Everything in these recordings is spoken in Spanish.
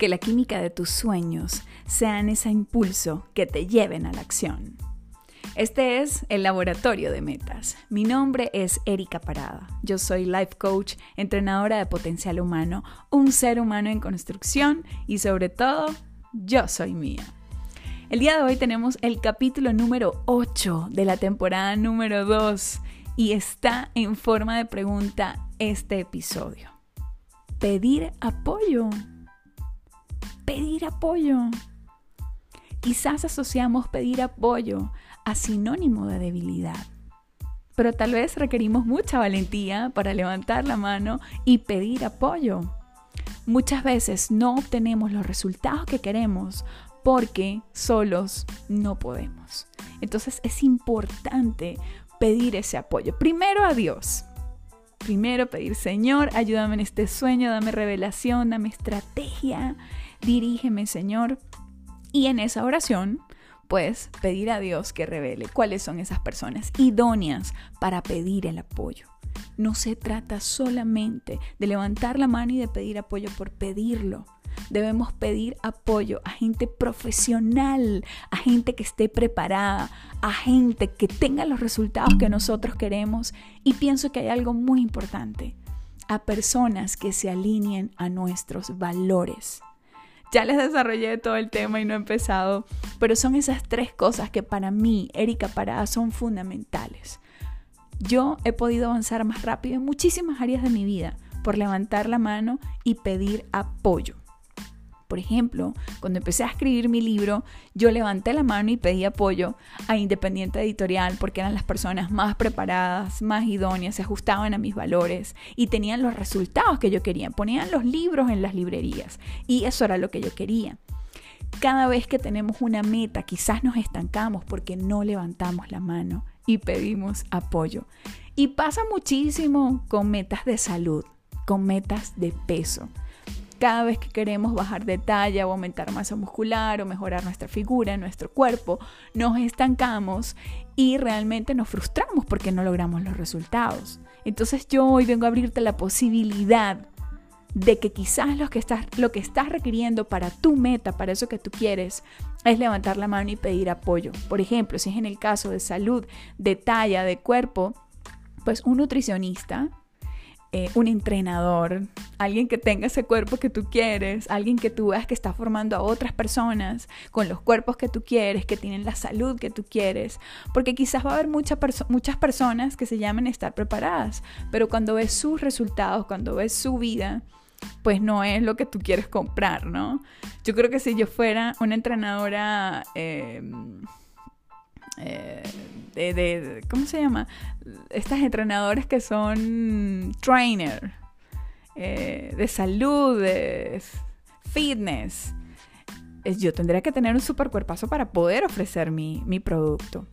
que la química de tus sueños sean ese impulso que te lleven a la acción. Este es el Laboratorio de Metas. Mi nombre es Erika Parada. Yo soy life coach, entrenadora de potencial humano, un ser humano en construcción y sobre todo, yo soy mía. El día de hoy tenemos el capítulo número 8 de la temporada número 2 y está en forma de pregunta este episodio. Pedir apoyo pedir apoyo. Quizás asociamos pedir apoyo a sinónimo de debilidad, pero tal vez requerimos mucha valentía para levantar la mano y pedir apoyo. Muchas veces no obtenemos los resultados que queremos porque solos no podemos. Entonces es importante pedir ese apoyo. Primero a Dios. Primero pedir, Señor, ayúdame en este sueño, dame revelación, dame estrategia dirígeme Señor. Y en esa oración, pues pedir a Dios que revele cuáles son esas personas idóneas para pedir el apoyo. No se trata solamente de levantar la mano y de pedir apoyo por pedirlo. Debemos pedir apoyo a gente profesional, a gente que esté preparada, a gente que tenga los resultados que nosotros queremos. Y pienso que hay algo muy importante, a personas que se alineen a nuestros valores. Ya les desarrollé todo el tema y no he empezado, pero son esas tres cosas que para mí, Erika Parada, son fundamentales. Yo he podido avanzar más rápido en muchísimas áreas de mi vida por levantar la mano y pedir apoyo. Por ejemplo, cuando empecé a escribir mi libro, yo levanté la mano y pedí apoyo a Independiente Editorial porque eran las personas más preparadas, más idóneas, se ajustaban a mis valores y tenían los resultados que yo quería. Ponían los libros en las librerías y eso era lo que yo quería. Cada vez que tenemos una meta, quizás nos estancamos porque no levantamos la mano y pedimos apoyo. Y pasa muchísimo con metas de salud, con metas de peso cada vez que queremos bajar de talla o aumentar masa muscular o mejorar nuestra figura, nuestro cuerpo, nos estancamos y realmente nos frustramos porque no logramos los resultados. Entonces yo hoy vengo a abrirte la posibilidad de que quizás lo que estás, lo que estás requiriendo para tu meta, para eso que tú quieres, es levantar la mano y pedir apoyo. Por ejemplo, si es en el caso de salud, de talla, de cuerpo, pues un nutricionista eh, un entrenador, alguien que tenga ese cuerpo que tú quieres, alguien que tú veas que está formando a otras personas con los cuerpos que tú quieres, que tienen la salud que tú quieres, porque quizás va a haber muchas personas que se llamen estar preparadas, pero cuando ves sus resultados, cuando ves su vida, pues no es lo que tú quieres comprar, ¿no? Yo creo que si yo fuera una entrenadora... Em, eh, de, ¿cómo se llama? Estas entrenadores que son trainer, eh, de salud, fitness. Yo tendría que tener un super cuerpazo para poder ofrecer mi, mi producto.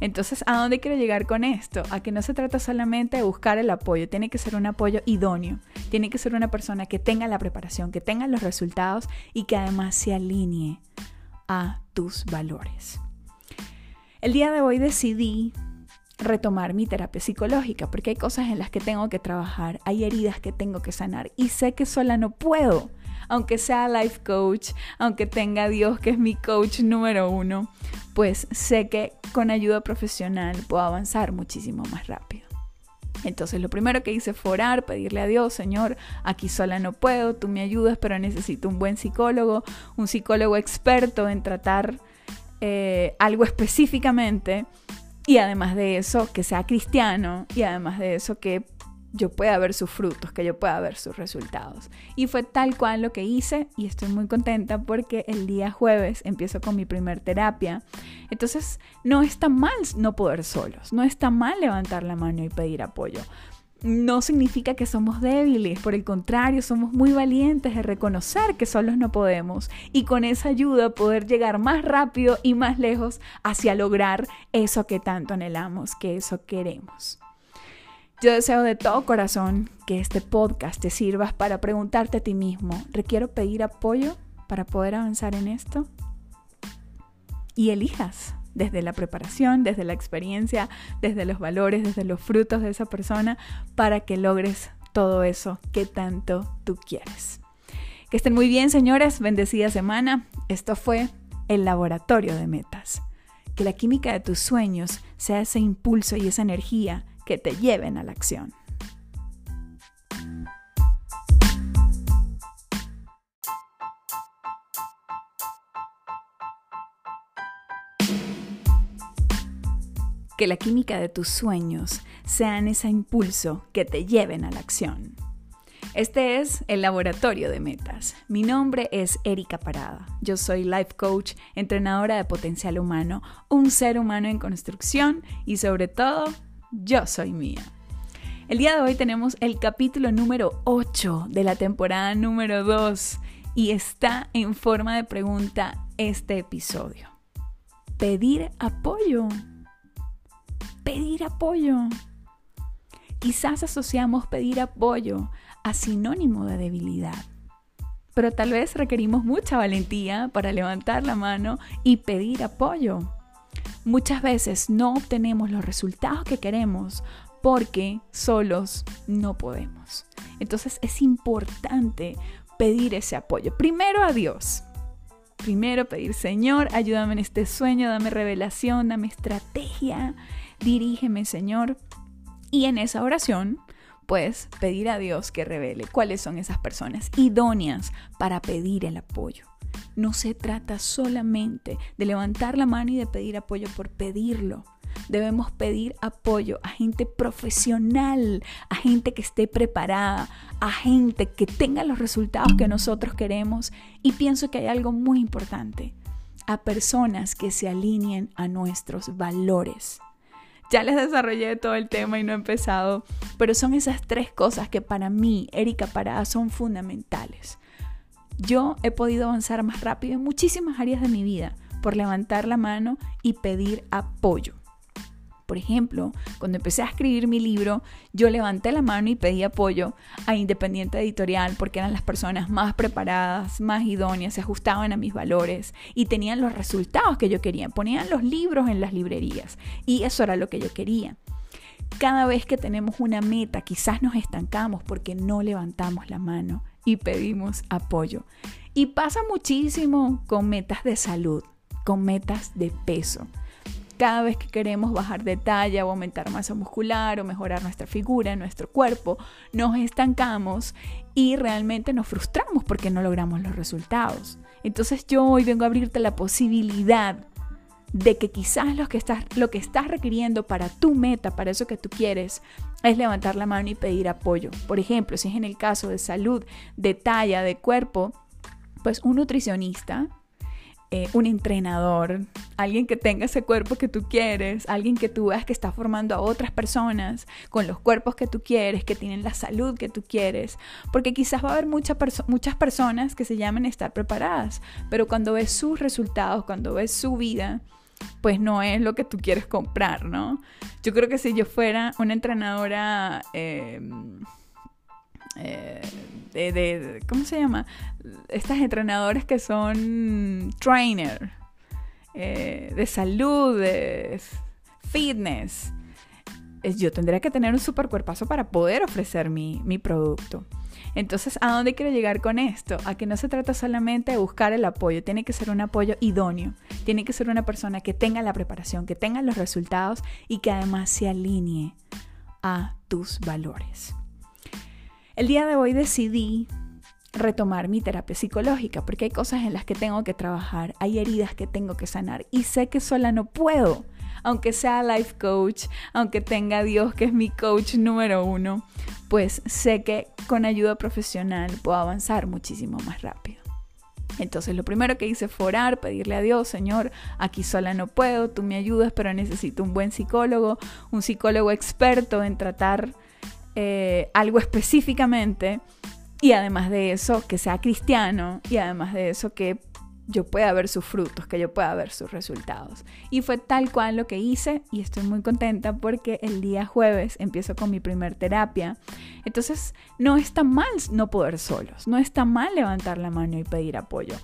Entonces, ¿a dónde quiero llegar con esto? A que no se trata solamente de buscar el apoyo, tiene que ser un apoyo idóneo, tiene que ser una persona que tenga la preparación, que tenga los resultados y que además se alinee a tus valores. El día de hoy decidí retomar mi terapia psicológica porque hay cosas en las que tengo que trabajar, hay heridas que tengo que sanar y sé que sola no puedo. Aunque sea life coach, aunque tenga a Dios que es mi coach número uno, pues sé que con ayuda profesional puedo avanzar muchísimo más rápido. Entonces lo primero que hice fue orar, pedirle a Dios, Señor, aquí sola no puedo, tú me ayudas, pero necesito un buen psicólogo, un psicólogo experto en tratar eh, algo específicamente y además de eso que sea cristiano y además de eso que yo pueda ver sus frutos, que yo pueda ver sus resultados. Y fue tal cual lo que hice y estoy muy contenta porque el día jueves empiezo con mi primer terapia. Entonces no está mal no poder solos, no está mal levantar la mano y pedir apoyo no significa que somos débiles, por el contrario, somos muy valientes de reconocer que solos no podemos y con esa ayuda poder llegar más rápido y más lejos hacia lograr eso que tanto anhelamos, que eso queremos. Yo deseo de todo corazón que este podcast te sirva para preguntarte a ti mismo, ¿requiero pedir apoyo para poder avanzar en esto? Y elijas desde la preparación, desde la experiencia, desde los valores, desde los frutos de esa persona, para que logres todo eso que tanto tú quieres. Que estén muy bien, señores. Bendecida semana. Esto fue el laboratorio de metas. Que la química de tus sueños sea ese impulso y esa energía que te lleven a la acción. Que la química de tus sueños sean ese impulso que te lleven a la acción. Este es el Laboratorio de Metas. Mi nombre es Erika Parada. Yo soy life coach, entrenadora de potencial humano, un ser humano en construcción y sobre todo, yo soy mía. El día de hoy tenemos el capítulo número 8 de la temporada número 2 y está en forma de pregunta este episodio. Pedir apoyo. Pedir apoyo. Quizás asociamos pedir apoyo a sinónimo de debilidad. Pero tal vez requerimos mucha valentía para levantar la mano y pedir apoyo. Muchas veces no obtenemos los resultados que queremos porque solos no podemos. Entonces es importante pedir ese apoyo. Primero a Dios. Primero pedir, Señor, ayúdame en este sueño, dame revelación, dame estrategia, dirígeme, Señor. Y en esa oración pues pedir a Dios que revele cuáles son esas personas idóneas para pedir el apoyo. No se trata solamente de levantar la mano y de pedir apoyo por pedirlo. Debemos pedir apoyo a gente profesional, a gente que esté preparada, a gente que tenga los resultados que nosotros queremos. Y pienso que hay algo muy importante, a personas que se alineen a nuestros valores. Ya les desarrollé todo el tema y no he empezado, pero son esas tres cosas que para mí, Erika Parada, son fundamentales. Yo he podido avanzar más rápido en muchísimas áreas de mi vida por levantar la mano y pedir apoyo. Por ejemplo, cuando empecé a escribir mi libro, yo levanté la mano y pedí apoyo a Independiente Editorial porque eran las personas más preparadas, más idóneas, se ajustaban a mis valores y tenían los resultados que yo quería. Ponían los libros en las librerías y eso era lo que yo quería. Cada vez que tenemos una meta, quizás nos estancamos porque no levantamos la mano y pedimos apoyo. Y pasa muchísimo con metas de salud, con metas de peso cada vez que queremos bajar de talla o aumentar masa muscular o mejorar nuestra figura, nuestro cuerpo, nos estancamos y realmente nos frustramos porque no logramos los resultados. Entonces yo hoy vengo a abrirte la posibilidad de que quizás lo que estás, lo que estás requiriendo para tu meta, para eso que tú quieres, es levantar la mano y pedir apoyo. Por ejemplo, si es en el caso de salud, de talla, de cuerpo, pues un nutricionista eh, un entrenador, alguien que tenga ese cuerpo que tú quieres, alguien que tú veas que está formando a otras personas con los cuerpos que tú quieres, que tienen la salud que tú quieres, porque quizás va a haber muchas personas que se llamen estar preparadas, pero cuando ves sus resultados, cuando ves su vida, pues no es lo que tú quieres comprar, ¿no? Yo creo que si yo fuera una entrenadora... Em, eh, de, ¿cómo se llama? Estas entrenadoras que son trainer, eh, de salud, de fitness. Yo tendría que tener un super cuerpazo para poder ofrecer mi, mi producto. Entonces, ¿a dónde quiero llegar con esto? A que no se trata solamente de buscar el apoyo, tiene que ser un apoyo idóneo, tiene que ser una persona que tenga la preparación, que tenga los resultados y que además se alinee a tus valores. El día de hoy decidí retomar mi terapia psicológica porque hay cosas en las que tengo que trabajar, hay heridas que tengo que sanar y sé que sola no puedo. Aunque sea life coach, aunque tenga a Dios que es mi coach número uno, pues sé que con ayuda profesional puedo avanzar muchísimo más rápido. Entonces lo primero que hice fue orar, pedirle a Dios, Señor, aquí sola no puedo, tú me ayudas, pero necesito un buen psicólogo, un psicólogo experto en tratar eh, algo específicamente y además de eso que sea cristiano y además de eso que yo pueda ver sus frutos, que yo pueda ver sus resultados. Y fue tal cual lo que hice y estoy muy contenta porque el día jueves empiezo con mi primer terapia. Entonces no está mal no poder solos, no está mal levantar la mano y pedir apoyo.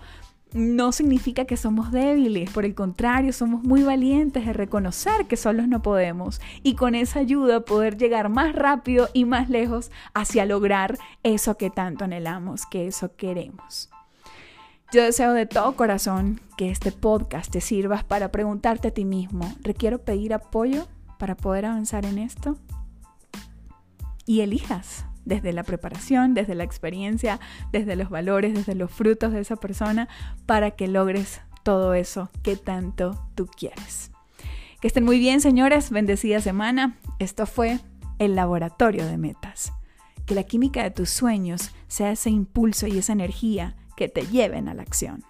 No significa que somos débiles, por el contrario, somos muy valientes de reconocer que solos no podemos y con esa ayuda poder llegar más rápido y más lejos hacia lograr eso que tanto anhelamos, que eso queremos. Yo deseo de todo corazón que este podcast te sirva para preguntarte a ti mismo, ¿requiero pedir apoyo para poder avanzar en esto? Y elijas desde la preparación, desde la experiencia, desde los valores, desde los frutos de esa persona, para que logres todo eso que tanto tú quieres. Que estén muy bien, señores. Bendecida semana. Esto fue el laboratorio de metas. Que la química de tus sueños sea ese impulso y esa energía que te lleven a la acción.